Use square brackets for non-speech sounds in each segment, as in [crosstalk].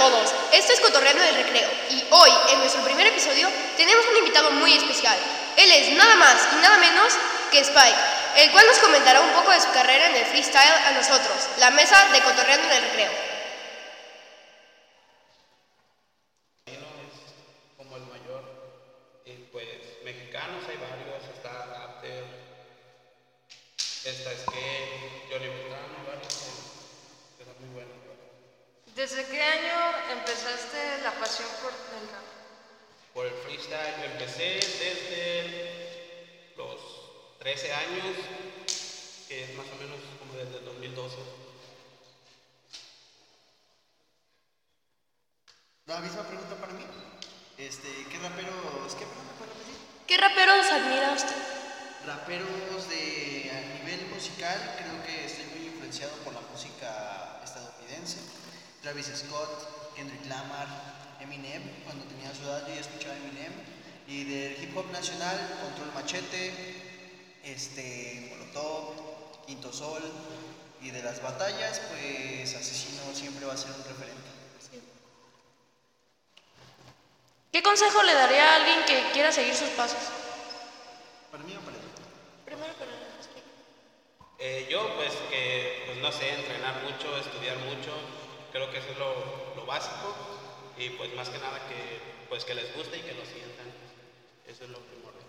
todos, esto es Cotorreando del Recreo y hoy, en nuestro primer episodio, tenemos un invitado muy especial. Él es nada más y nada menos que Spike, el cual nos comentará un poco de su carrera en el freestyle a nosotros, la mesa de Cotorreando del Recreo. como el mayor, y pues mexicanos hay varios, está Raptor, está Skate, Johnny Beltrán, hay varios que, que son muy buenos. ¿Desde qué año empezaste la pasión por el rap? Por el freestyle yo empecé desde los 13 años, que es más o menos como desde el 2012. La misma pregunta para mí. Este, ¿qué raperos, qué repetir? ¿Qué raperos admira usted? Raperos de a nivel musical, creo que estoy muy influenciado por la música estadounidense. Travis Scott, Kendrick Lamar, Eminem, cuando tenía su edad yo ya escuchaba Eminem. Y del hip hop nacional, Control Machete, este, Molotov, Quinto Sol. Y de las batallas, pues Asesino siempre va a ser un referente. ¿Qué consejo le daría a alguien que quiera seguir sus pasos? Para mí o para ti. Primero para Eh, yo pues que, pues no sé, entrenar mucho, estudiar mucho, creo que eso es lo, lo básico. Y pues más que nada que, pues que les guste y que lo sientan, eso es lo primordial.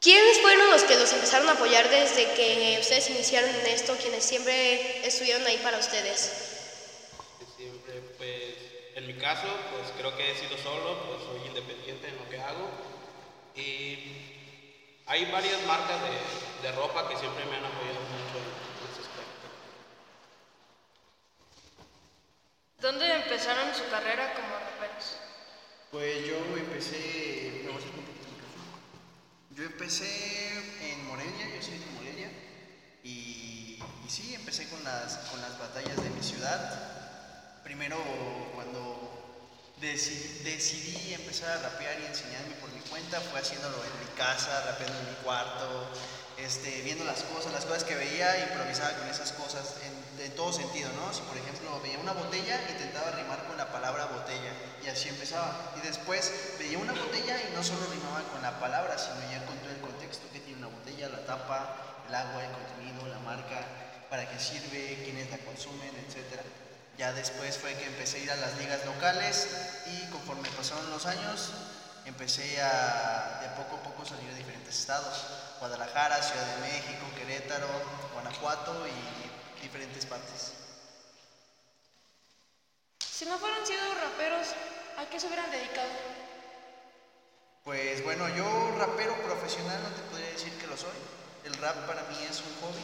¿Quiénes fueron los que los empezaron a apoyar desde que ustedes iniciaron en esto, quienes siempre estuvieron ahí para ustedes? Siempre pues, en mi caso pues creo que he sido solo, pues soy independiente en lo que hago. Y hay varias marcas de, de ropa que siempre me han apoyado mucho en ese aspecto. ¿Dónde empezaron su carrera como raperos? Pues yo empecé. ¿me vas a? Yo empecé en Morelia, yo soy de Morelia. Y, sí, empecé con las, con las batallas de mi ciudad. Primero, cuando deci- decidí empezar a rapear y enseñarme por mi cuenta, fue haciéndolo en mi casa, rapeando en mi cuarto, este, viendo las cosas, las cosas que veía, improvisaba con esas cosas en todo sentido, ¿no? Si por ejemplo veía una botella, intentaba rimar con la palabra botella y así empezaba. Y después veía una botella y no solo rimaba con la palabra, sino ya con todo el contexto que tiene una botella, la tapa, el agua, el contenido, la marca, para qué sirve, quiénes la consumen, etcétera. Ya después fue que empecé a ir a las ligas locales y conforme pasaron los años empecé a de poco a poco salir a diferentes estados, Guadalajara, Ciudad de México, Querétaro, Guanajuato y diferentes partes. Si no fueran sido raperos, ¿a qué se hubieran dedicado? Pues bueno, yo rapero profesional no te podría decir que lo soy. El rap para mí es un hobby.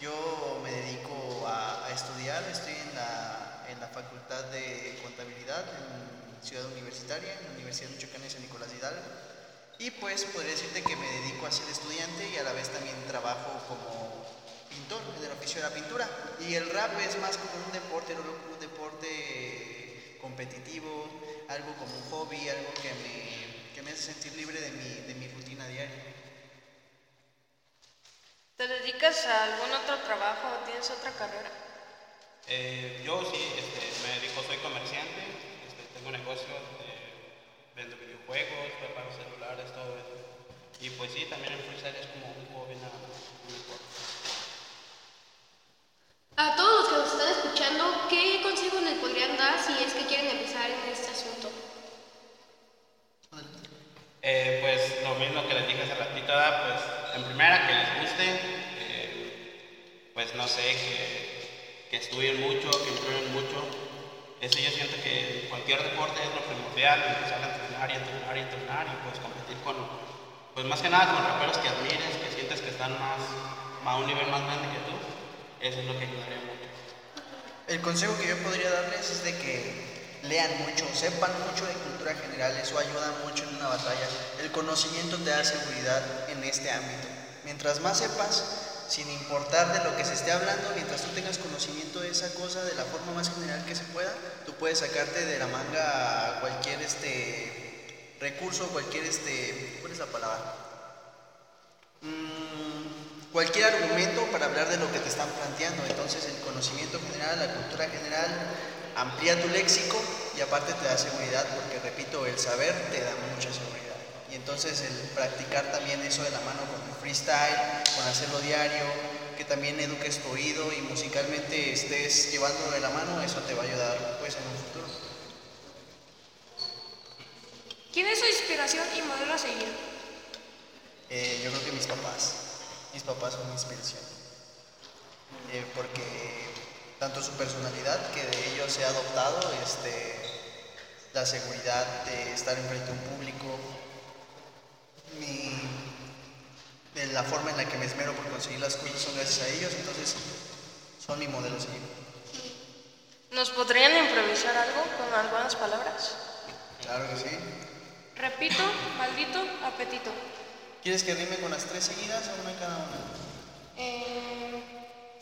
Yo me dedico a, a estudiar, estoy en la, en la Facultad de Contabilidad en Ciudad Universitaria, en la Universidad Michoacana de San Nicolás de Hidalgo. Y pues podría decirte que me dedico a ser estudiante y a la vez también trabajo como pintor, en el oficio de la pintura. Y el rap es más como un deporte, lo veo como un deporte competitivo, algo como un hobby, algo que me, que me hace sentir libre de mi, de mi rutina diaria. ¿Te dedicas a algún otro trabajo o tienes otra carrera? Eh, yo sí, este, me dedico, soy comerciante, este, tengo un negocio, eh, vendo videojuegos, preparo celulares, todo eso. Y pues sí, también el freestyle es como un hobby nada más. no me importa. A todos los que nos están escuchando, ¿qué consejos les podrían dar si es que quieren empezar en este asunto? Eh, pues lo mismo que les dije hace ratito, ¿verdad? pues en primera que les guste, eh, pues no sé, que, que estudien mucho, que entren mucho. Eso yo siento que cualquier deporte es lo primordial, empezar a entrenar y entrenar y entrenar y pues competir con, pues más que nada con raperos que admires, que sientes que están más, a un nivel más grande que tú. Eso es lo que ayudaría mucho. El consejo que yo podría darles es de que lean mucho, sepan mucho de cultura general, eso ayuda mucho en una batalla. El conocimiento te da seguridad en este ámbito. Mientras más sepas, sin importar de lo que se esté hablando, mientras tú tengas conocimiento de esa cosa de la forma más general que se pueda, puedes sacarte de la manga cualquier este recurso, cualquier este, ¿cuál es la palabra? Mm, cualquier argumento para hablar de lo que te están planteando. Entonces el conocimiento general, la cultura general amplía tu léxico y aparte te da seguridad, porque repito, el saber te da mucha seguridad. Y entonces el practicar también eso de la mano con el freestyle, con hacerlo diario, también eduques tu oído y musicalmente estés llevándolo de la mano, eso te va a ayudar pues en un futuro. ¿Quién es su inspiración y modelo a seguir? Eh, yo creo que mis papás. Mis papás son mi inspiración. Eh, porque tanto su personalidad, que de ellos he adoptado, este, la seguridad de estar enfrente de un público, mi, de la forma en la que me esmero por conseguir las cosas son gracias a ellos, entonces son mi modelo a seguir. ¿Nos podrían improvisar algo con algunas palabras? Claro que sí. Repito, maldito, apetito. ¿Quieres que rime con las tres seguidas o una cada una? Eh,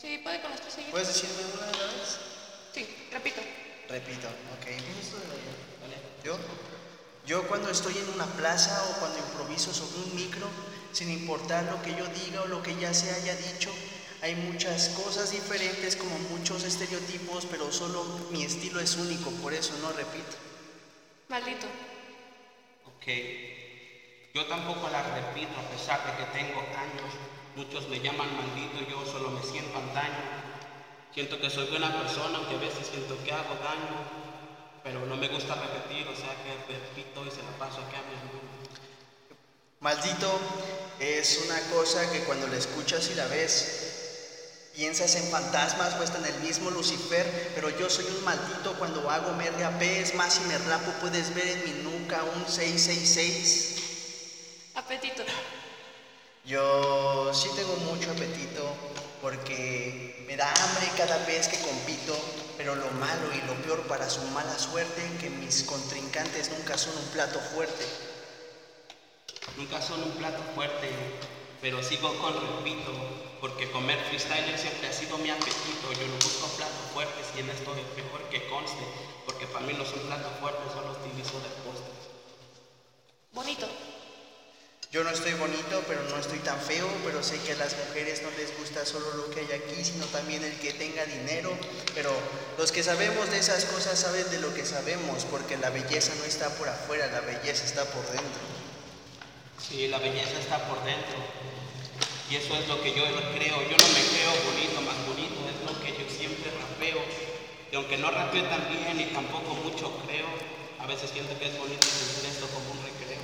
sí, puede con las tres seguidas. ¿Puedes decirme una de la vez? Sí, repito. Repito, ok. De ¿vale? ¿Yo? Yo cuando estoy en una plaza o cuando improviso sobre un micro, sin importar lo que yo diga o lo que ya se haya dicho, hay muchas cosas diferentes, como muchos estereotipos, pero solo mi estilo es único, por eso no repito. Maldito. Ok. Yo tampoco la repito a pesar de que tengo años. Muchos me llaman maldito, yo solo me siento antaño. Siento que soy buena persona, aunque a veces siento que hago daño. Pero no me gusta repetir, o sea que repito y se la paso aquí a mi amigo. Maldito es una cosa que cuando la escuchas y la ves, piensas en fantasmas o está en el mismo Lucifer, pero yo soy un maldito cuando hago me rapé, es más si me rapo puedes ver en mi nuca un 666. Apetito. Yo sí tengo mucho apetito porque me da hambre cada vez que compito, pero lo malo y lo peor para su mala suerte que mis contrincantes nunca son un plato fuerte. Nunca son un plato fuerte, pero sigo con repito, porque comer freestyle siempre ha sido mi apetito. Yo no busco platos fuertes y en esto es mejor que conste, porque para mí no son platos fuertes, solo utilizo de postres. Bonito. Yo no estoy bonito, pero no estoy tan feo, pero sé que a las mujeres no les gusta solo lo que hay aquí, sino también el que tenga dinero. Pero los que sabemos de esas cosas saben de lo que sabemos, porque la belleza no está por afuera, la belleza está por dentro. Sí, la belleza está por dentro. Y eso es lo que yo creo. Yo no me creo bonito, más bonito, es lo que yo siempre rapeo. Y aunque no rapeo tan bien y tampoco mucho creo, a veces siento que es bonito sentir esto como un recreo.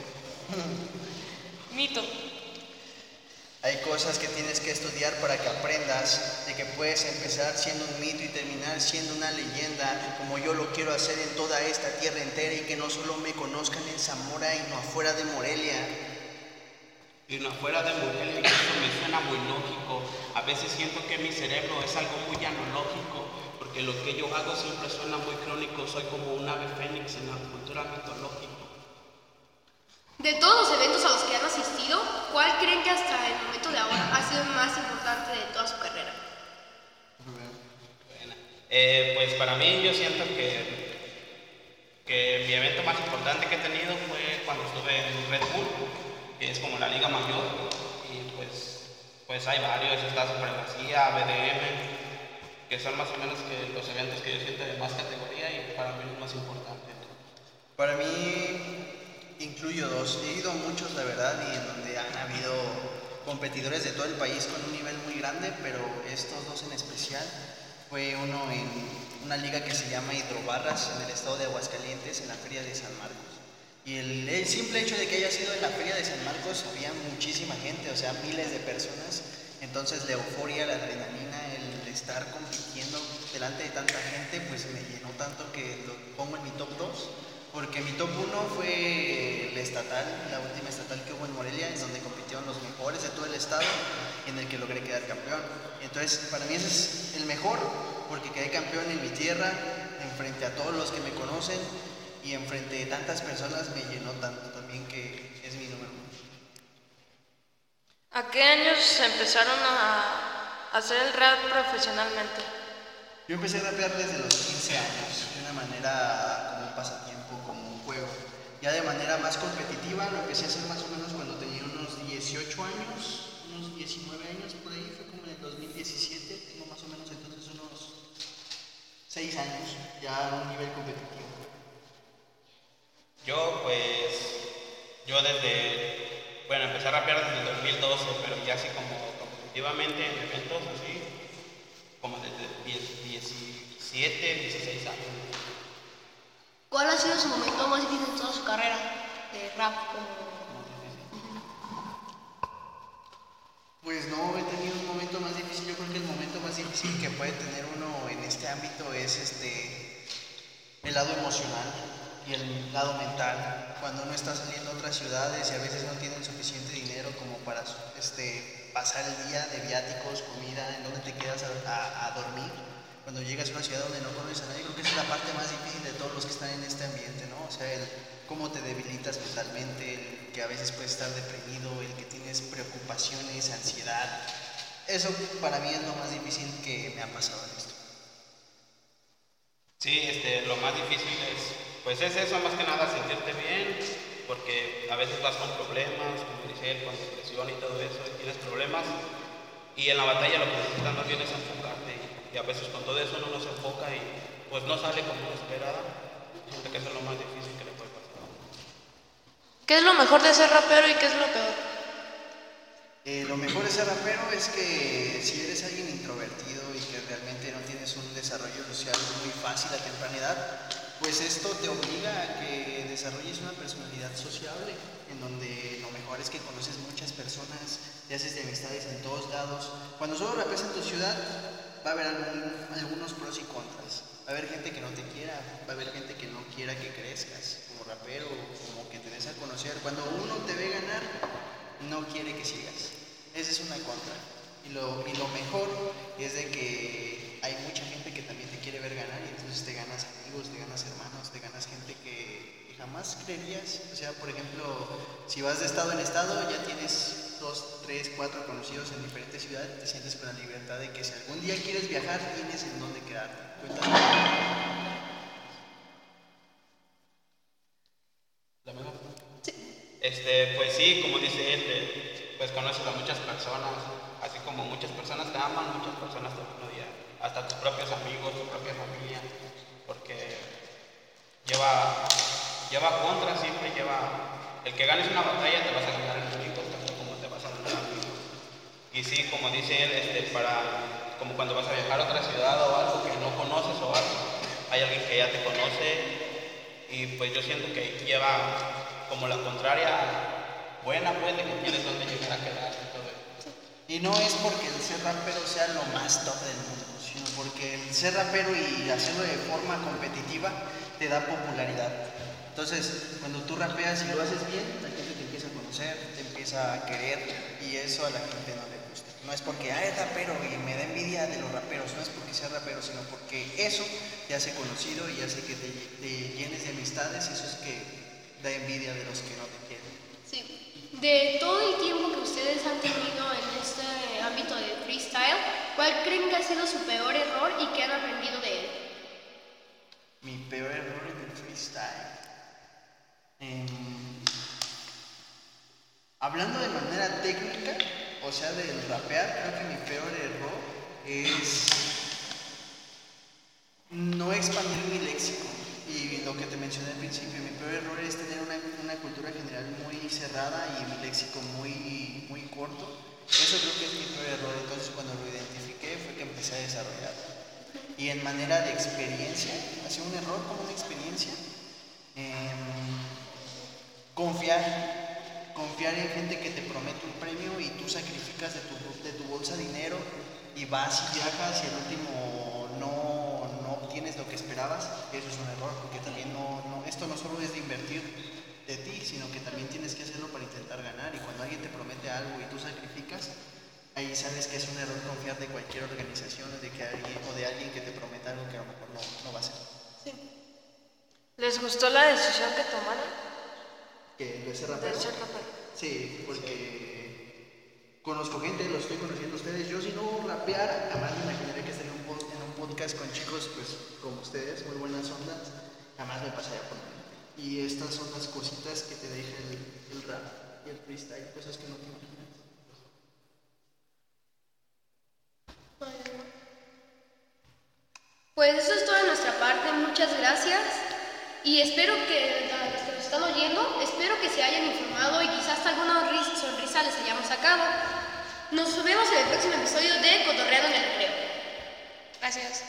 [laughs] Mito. Hay cosas que tienes que estudiar para que aprendas de que puedes empezar siendo un mito y terminar siendo una leyenda, como yo lo quiero hacer en toda esta tierra entera y que no solo me conozcan en Zamora y no afuera de Morelia. Y no afuera de Morelia, y eso me suena muy lógico. A veces siento que mi cerebro es algo muy analógico, porque lo que yo hago siempre suena muy crónico. Soy como un ave fénix en la cultura mitológica. De todos los eventos a los que han asistido, ¿cuál creen que hasta el momento de ahora ha sido el más importante de toda su carrera? Eh, pues para mí yo siento que, que mi evento más importante que he tenido fue cuando estuve en Red Bull, es como la liga mayor, y pues, pues hay varios, está Supremacía, BDM, que son más o menos que los eventos que yo siento de más categoría y para mí es más importante. Para mí incluyo dos. He ido a muchos, la verdad, y en donde han habido competidores de todo el país con un nivel muy grande, pero estos dos en especial fue uno en una liga que se llama Hidrobarras en el estado de Aguascalientes, en la Feria de San Marcos. Y el, el simple hecho de que haya sido en la Feria de San Marcos, había muchísima gente, o sea, miles de personas. Entonces la euforia, la adrenalina, el estar compitiendo delante de tanta gente, pues me llenó tanto que lo pongo en mi top 2 porque mi top 1 fue el estatal, la última estatal que hubo en Morelia, en donde compitieron los mejores de todo el estado en el que logré quedar campeón. Entonces, para mí ese es el mejor, porque quedé campeón en mi tierra, enfrente a todos los que me conocen y enfrente de tantas personas me llenó tanto también que es mi número uno. ¿A qué años empezaron a hacer el rap profesionalmente? Yo empecé a rapear desde los 15 años, de una manera como un pasatiempo, como un juego. Ya de manera más competitiva lo empecé a hacer más o menos cuando tenía unos 18 años, unos 19 años por ahí, fue como en el 2017, tengo más o menos entonces unos 6 seis años, ya a un nivel competitivo. Yo, pues, yo desde, bueno, empecé a rapear desde el 2012, pero ya así como competitivamente en eventos así, como desde 10 17, 16 años. ¿Cuál ha sido su momento más difícil en toda su carrera de rap? Como... Pues no he tenido un momento más difícil. Yo creo que el momento más difícil que puede tener uno en este ámbito es este el lado emocional y el lado mental. Cuando uno está saliendo a otras ciudades y a veces no tienen suficiente dinero como para este, pasar el día de viáticos, comida, en donde te quedas a, dormir. Cuando llegas a una ciudad donde no conoces a nadie, creo que es la parte más difícil de todos los que están en este ambiente, ¿no? O sea, el cómo te debilitas mentalmente, el que a veces puedes estar deprimido, el que tienes preocupaciones, ansiedad. Eso para mí es lo más difícil que me ha pasado en esto. Sí, este, lo más difícil es, pues es eso, más que nada sentirte bien, porque a veces vas con problemas, como dice con depresión y todo eso, y tienes problemas, y en la batalla lo que necesitas más bien es enfocarte, y a veces con todo eso uno no se enfoca y pues no sale como uno esperaba, siento que eso es lo más difícil que le puede pasar. ¿Qué es lo mejor de ser rapero y qué es lo peor? Eh, lo mejor de ser rapero es que si eres alguien introvertido y que realmente no tienes un desarrollo social muy fácil a temprana edad, pues esto te obliga a que desarrolles una personalidad sociable, en donde lo mejor es que conoces muchas personas, te haces de amistades en todos lados. Cuando solo rapeas en tu ciudad, va a haber algunos pros y contras. Va a haber gente que no te quiera, va a haber gente que no quiera que crezcas como rapero, como que te des a conocer. Cuando uno te ve ganar, no quiere que sigas. Esa es una contra. Y lo, y lo mejor es de que hay mucha gente que también te quiere ver ganar y entonces te ganas amigos, te ganas hermanos, te ganas gente que, O sea, por ejemplo, si vas de estado en estado, ya tienes dos, tres, cuatro conocidos en diferentes ciudades, te sientes con la libertad de que si algún día quieres viajar, tienes en dónde quedarte. Cuéntame. ¿La misma? Este, pues sí, como dice él, eh, pues conoces a muchas personas, así como muchas personas te aman, muchas personas te odiar, hasta tus propios amigos, tu propia familia, porque lleva, lleva contra, siempre lleva, el que ganes una batalla te vas a ganar enemigos, tanto como te vas a ganar. Y sí, como dice él, este, para, como cuando vas a viajar a otra ciudad o algo que no conoces o algo, hay alguien que ya te conoce y pues yo siento que lleva como la contraria buena, pues, de que tienes donde llegar a quedar y todo eso. Y no es porque el ser rapero sea lo más top del mundo, sino porque el ser rapero y hacerlo de forma competitiva te da popularidad. Entonces, cuando tú rapeas y lo haces bien, la gente te empieza a conocer, te empieza a querer y eso a la gente no le gusta. No es porque, ah, es rapero y me da envidia de los raperos, no es porque sea rapero, sino porque eso te hace conocido y hace que te, te llenes de amistades y eso es que da envidia de los que no te quieren. Sí. De todo el tiempo que ustedes han tenido en este ámbito de freestyle, ¿cuál creen que ha sido su peor error y qué han aprendido de él? Mi peor error en el freestyle. Em, hablando de manera técnica, o sea, del rapear, creo que mi peor error es no expandir mi léxico. Y lo que te mencioné al principio, mi peor error es tener una, una cultura general muy cerrada y mi léxico muy, muy corto. Eso creo que es mi peor error. Entonces, cuando lo identifiqué, fue que empecé a desarrollar. Y en manera de experiencia, hacer un error como una experiencia, em, confiar, confiar en gente que te promete un premio y tú sacrificas de tu, de tu bolsa dinero y vas y viajas y al último no, no obtienes lo que esperabas, eso es un error, porque también no, no, esto no solo es de invertir de ti, sino que también tienes que hacerlo para intentar ganar. Y cuando alguien te promete algo y tú sacrificas, ahí sabes que es un error confiar de cualquier organización o de, que alguien, o de alguien que te prometa algo que a lo mejor no, no va a ser. ¿Les gustó la decisión que tomaron Que lo de rapero. Sí, porque conozco gente, lo estoy conociendo a ustedes. Yo si no rapeara, jamás me imaginaría que estaría en un, en un podcast con chicos pues como ustedes, muy buenas ondas, jamás me pasaría por mente. Y estas son las cositas que te deja el, el rap y el freestyle, cosas que no te imaginas. Pues eso es todo de nuestra parte, muchas gracias. Y espero que están oyendo, espero que se hayan informado y quizás alguna risa- sonrisa les hayamos sacado. Nos vemos en el próximo episodio de Cotorreando en el Recreo. Gracias.